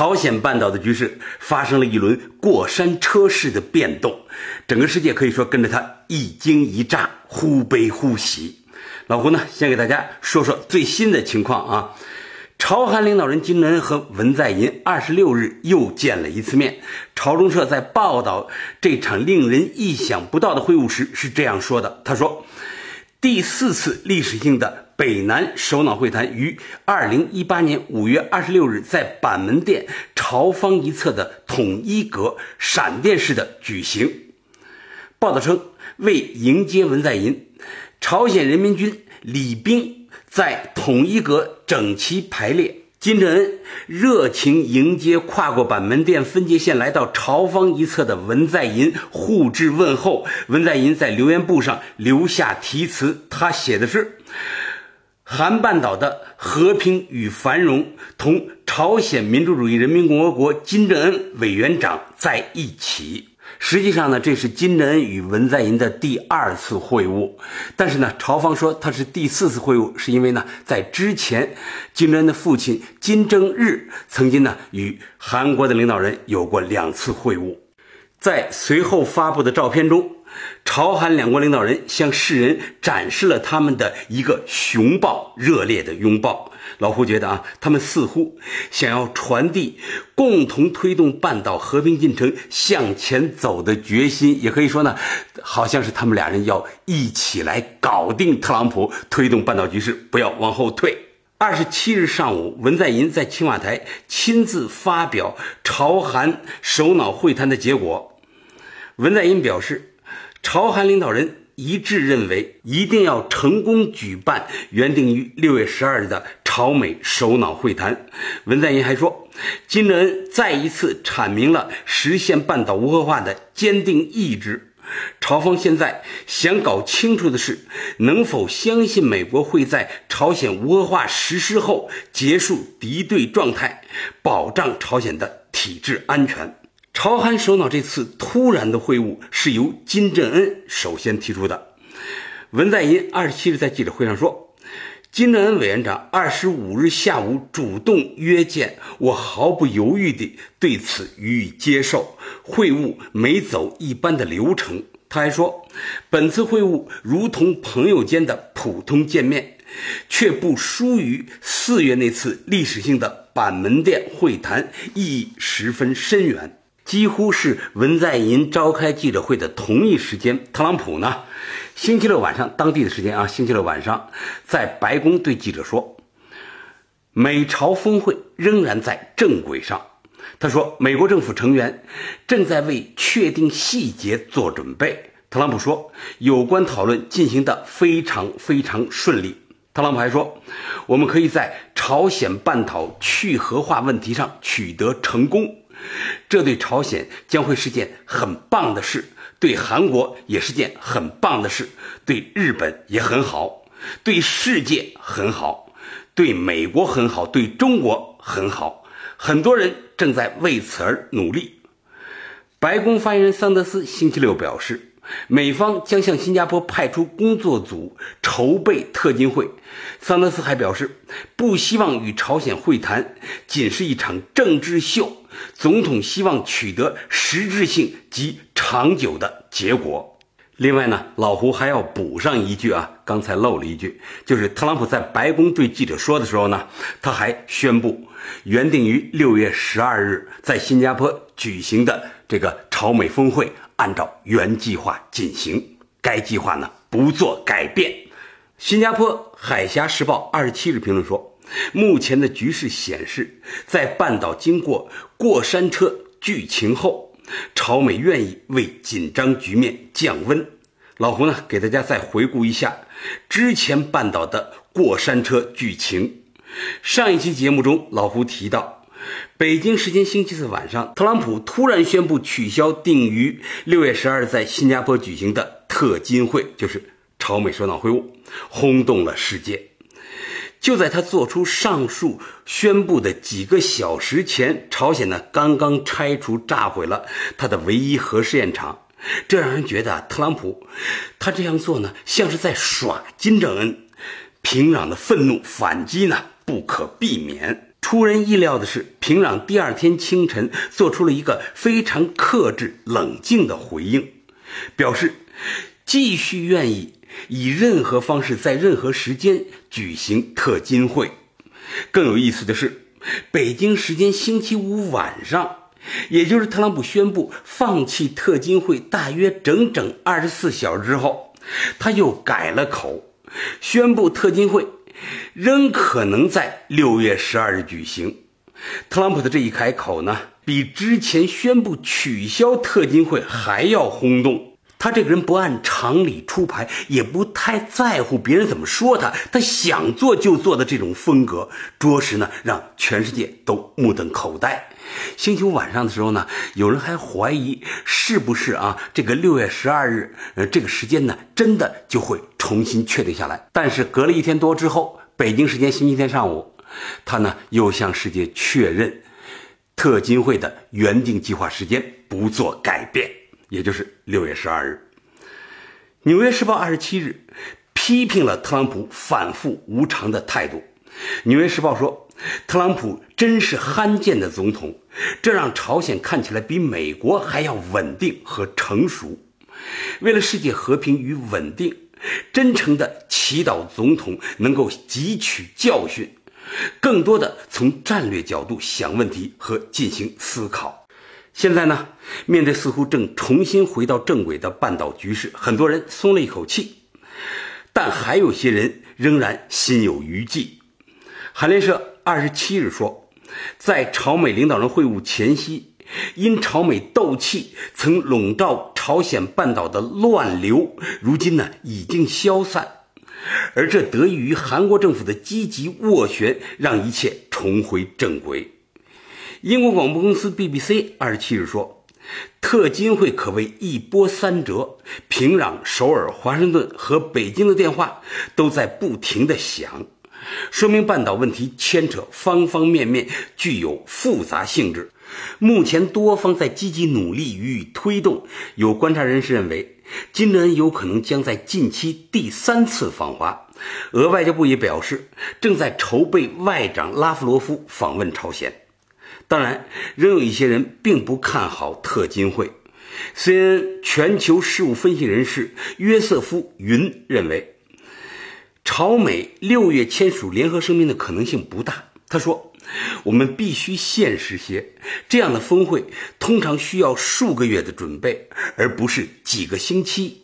朝鲜半岛的局势发生了一轮过山车式的变动，整个世界可以说跟着它一惊一乍，忽悲忽喜。老胡呢，先给大家说说最新的情况啊。朝韩领导人金正恩和文在寅二十六日又见了一次面。朝中社在报道这场令人意想不到的会晤时是这样说的：“他说，第四次历史性的北南首脑会谈于二零一八年五月二十六日在板门店朝方一侧的统一阁闪电式的举行。”报道称，为迎接文在寅，朝鲜人民军礼兵。在统一阁整齐排列，金正恩热情迎接跨过板门店分界线来到朝方一侧的文在寅，互致问候。文在寅在留言簿上留下题词，他写的是：“韩半岛的和平与繁荣，同朝鲜民主主义人民共和国金正恩委员长在一起。”实际上呢，这是金正恩与文在寅的第二次会晤，但是呢，朝方说他是第四次会晤，是因为呢，在之前，金正恩的父亲金正日曾经呢与韩国的领导人有过两次会晤，在随后发布的照片中。朝韩两国领导人向世人展示了他们的一个熊抱热烈的拥抱。老胡觉得啊，他们似乎想要传递共同推动半岛和平进程向前走的决心，也可以说呢，好像是他们俩人要一起来搞定特朗普，推动半岛局势不要往后退。二十七日上午，文在寅在青瓦台亲自发表朝韩首脑会谈的结果。文在寅表示。朝韩领导人一致认为，一定要成功举办原定于六月十二日的朝美首脑会谈。文在寅还说，金正恩再一次阐明了实现半岛无核化的坚定意志。朝方现在想搞清楚的是，能否相信美国会在朝鲜无核化实施后结束敌对状态，保障朝鲜的体制安全。朝韩首脑这次突然的会晤是由金正恩首先提出的。文在寅二十七日在记者会上说，金正恩委员长二十五日下午主动约见我，毫不犹豫地对此予以接受。会晤没走一般的流程。他还说，本次会晤如同朋友间的普通见面，却不输于四月那次历史性的板门店会谈，意义十分深远。几乎是文在寅召开记者会的同一时间，特朗普呢，星期六晚上当地的时间啊，星期六晚上在白宫对记者说，美朝峰会仍然在正轨上。他说，美国政府成员正在为确定细节做准备。特朗普说，有关讨论进行的非常非常顺利。特朗普还说，我们可以在朝鲜半岛去核化问题上取得成功。这对朝鲜将会是件很棒的事，对韩国也是件很棒的事，对日本也很好，对世界很好，对美国很好，对中国很好。很多人正在为此而努力。白宫发言人桑德斯星期六表示。美方将向新加坡派出工作组筹备特金会。桑德斯还表示，不希望与朝鲜会谈仅是一场政治秀，总统希望取得实质性及长久的结果。另外呢，老胡还要补上一句啊，刚才漏了一句，就是特朗普在白宫对记者说的时候呢，他还宣布，原定于六月十二日在新加坡举行的这个朝美峰会。按照原计划进行，该计划呢不做改变。新加坡海峡时报二十七日评论说，目前的局势显示，在半岛经过过山车剧情后，朝美愿意为紧张局面降温。老胡呢，给大家再回顾一下之前半岛的过山车剧情。上一期节目中，老胡提到。北京时间星期四晚上，特朗普突然宣布取消定于六月十二日在新加坡举行的特金会，就是朝美首脑会晤，轰动了世界。就在他做出上述宣布的几个小时前，朝鲜呢刚刚拆除炸毁了他的唯一核试验场，这让人觉得特朗普他这样做呢像是在耍金正恩。平壤的愤怒反击呢不可避免。出人意料的是，平壤第二天清晨做出了一个非常克制、冷静的回应，表示继续愿意以任何方式在任何时间举行特金会。更有意思的是，北京时间星期五晚上，也就是特朗普宣布放弃特金会大约整整二十四小时之后，他又改了口，宣布特金会。仍可能在六月十二日举行。特朗普的这一开口呢，比之前宣布取消特金会还要轰动。他这个人不按常理出牌，也不太在乎别人怎么说他，他想做就做的这种风格，着实呢让全世界都目瞪口呆。星期五晚上的时候呢，有人还怀疑是不是啊这个六月十二日，呃这个时间呢真的就会重新确定下来。但是隔了一天多之后，北京时间星期天上午，他呢又向世界确认，特金会的原定计划时间不做改变。也就是六月十二日，《纽约时报》二十七日批评了特朗普反复无常的态度。《纽约时报》说，特朗普真是罕见的总统，这让朝鲜看起来比美国还要稳定和成熟。为了世界和平与稳定，真诚的祈祷总统能够汲取教训，更多的从战略角度想问题和进行思考。现在呢，面对似乎正重新回到正轨的半岛局势，很多人松了一口气，但还有些人仍然心有余悸。韩联社二十七日说，在朝美领导人会晤前夕，因朝美斗气曾笼罩朝鲜半岛的乱流，如今呢已经消散，而这得益于韩国政府的积极斡旋，让一切重回正轨。英国广播公司 BBC 二十七日说，特金会可谓一波三折，平壤、首尔、华盛顿和北京的电话都在不停的响，说明半岛问题牵扯方方面面，具有复杂性质。目前多方在积极努力予以推动。有观察人士认为，金正恩有可能将在近期第三次访华。俄外交部也表示，正在筹备外长拉夫罗夫访问朝鲜。当然，仍有一些人并不看好特金会。CN 全球事务分析人士约瑟夫·云认为，朝美六月签署联合声明的可能性不大。他说：“我们必须现实些，这样的峰会通常需要数个月的准备，而不是几个星期。”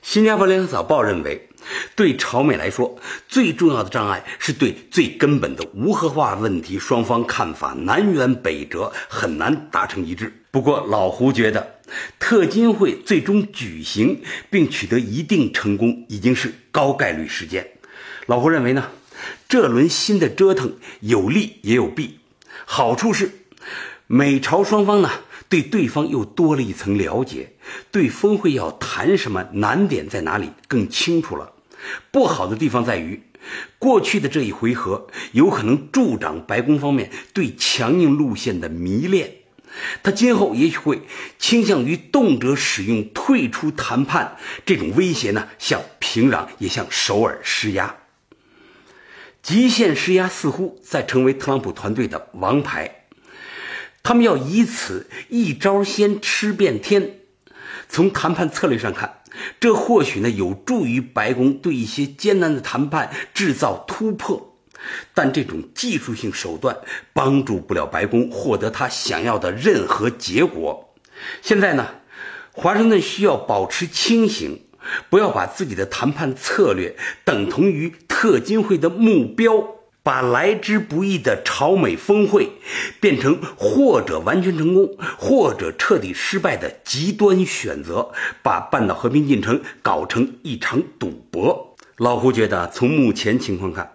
新加坡联合早报认为。对朝美来说，最重要的障碍是对最根本的无核化问题，双方看法南辕北辙，很难达成一致。不过，老胡觉得，特金会最终举行并取得一定成功，已经是高概率事件。老胡认为呢，这轮新的折腾有利也有弊。好处是，美朝双方呢。对对方又多了一层了解，对峰会要谈什么、难点在哪里更清楚了。不好的地方在于，过去的这一回合有可能助长白宫方面对强硬路线的迷恋，他今后也许会倾向于动辄使用退出谈判这种威胁呢，向平壤也向首尔施压。极限施压似乎在成为特朗普团队的王牌。他们要以此一招先吃遍天。从谈判策略上看，这或许呢有助于白宫对一些艰难的谈判制造突破，但这种技术性手段帮助不了白宫获得他想要的任何结果。现在呢，华盛顿需要保持清醒，不要把自己的谈判策略等同于特金会的目标。把来之不易的朝美峰会变成或者完全成功，或者彻底失败的极端选择，把半岛和平进程搞成一场赌博。老胡觉得，从目前情况看，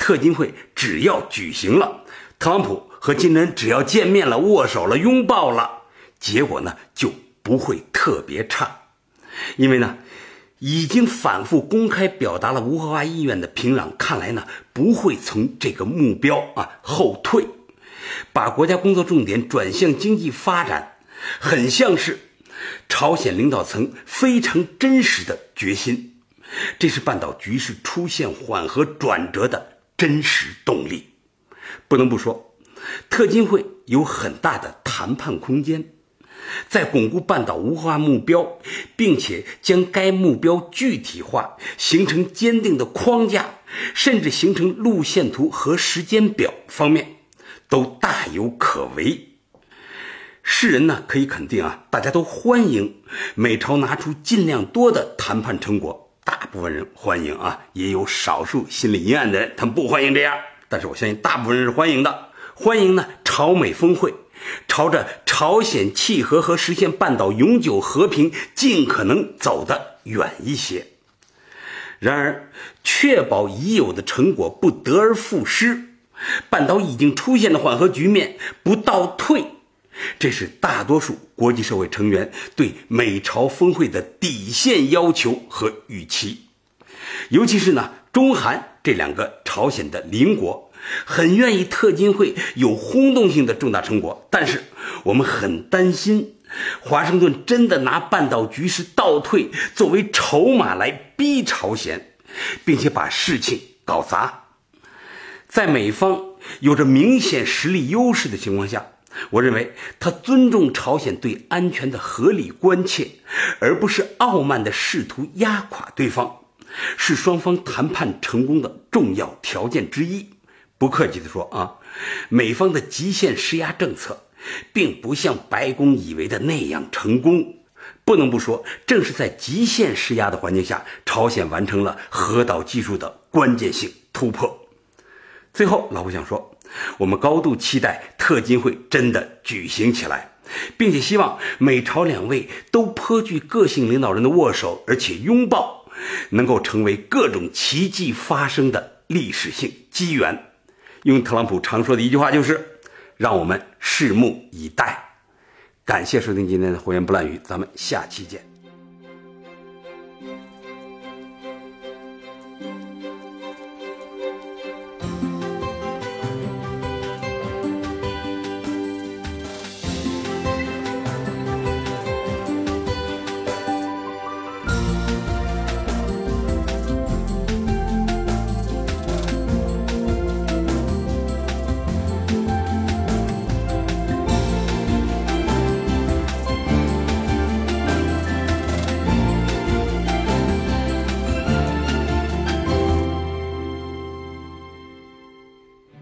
特金会只要举行了，特朗普和金正恩只要见面了、握手了、拥抱了，结果呢就不会特别差，因为呢。已经反复公开表达了无核化意愿的平壤，看来呢不会从这个目标啊后退，把国家工作重点转向经济发展，很像是朝鲜领导层非常真实的决心。这是半岛局势出现缓和转折的真实动力。不能不说，特金会有很大的谈判空间。在巩固半岛无核化目标，并且将该目标具体化，形成坚定的框架，甚至形成路线图和时间表方面，都大有可为。世人呢可以肯定啊，大家都欢迎美朝拿出尽量多的谈判成果，大部分人欢迎啊，也有少数心里阴暗的人，他们不欢迎这样。但是我相信大部分人是欢迎的，欢迎呢朝美峰会。朝着朝鲜契合和实现半岛永久和平尽可能走得远一些。然而，确保已有的成果不得而复失，半岛已经出现的缓和局面不倒退，这是大多数国际社会成员对美朝峰会的底线要求和预期。尤其是呢，中韩这两个朝鲜的邻国。很愿意特金会有轰动性的重大成果，但是我们很担心，华盛顿真的拿半岛局势倒退作为筹码来逼朝鲜，并且把事情搞砸。在美方有着明显实力优势的情况下，我认为他尊重朝鲜对安全的合理关切，而不是傲慢的试图压垮对方，是双方谈判成功的重要条件之一。不客气地说啊，美方的极限施压政策，并不像白宫以为的那样成功。不能不说，正是在极限施压的环境下，朝鲜完成了核导技术的关键性突破。最后，老胡想说，我们高度期待特金会真的举行起来，并且希望美朝两位都颇具个性领导人的握手，而且拥抱，能够成为各种奇迹发生的历史性机缘。用特朗普常说的一句话就是：“让我们拭目以待。”感谢收听今天的《胡言不乱语》，咱们下期见。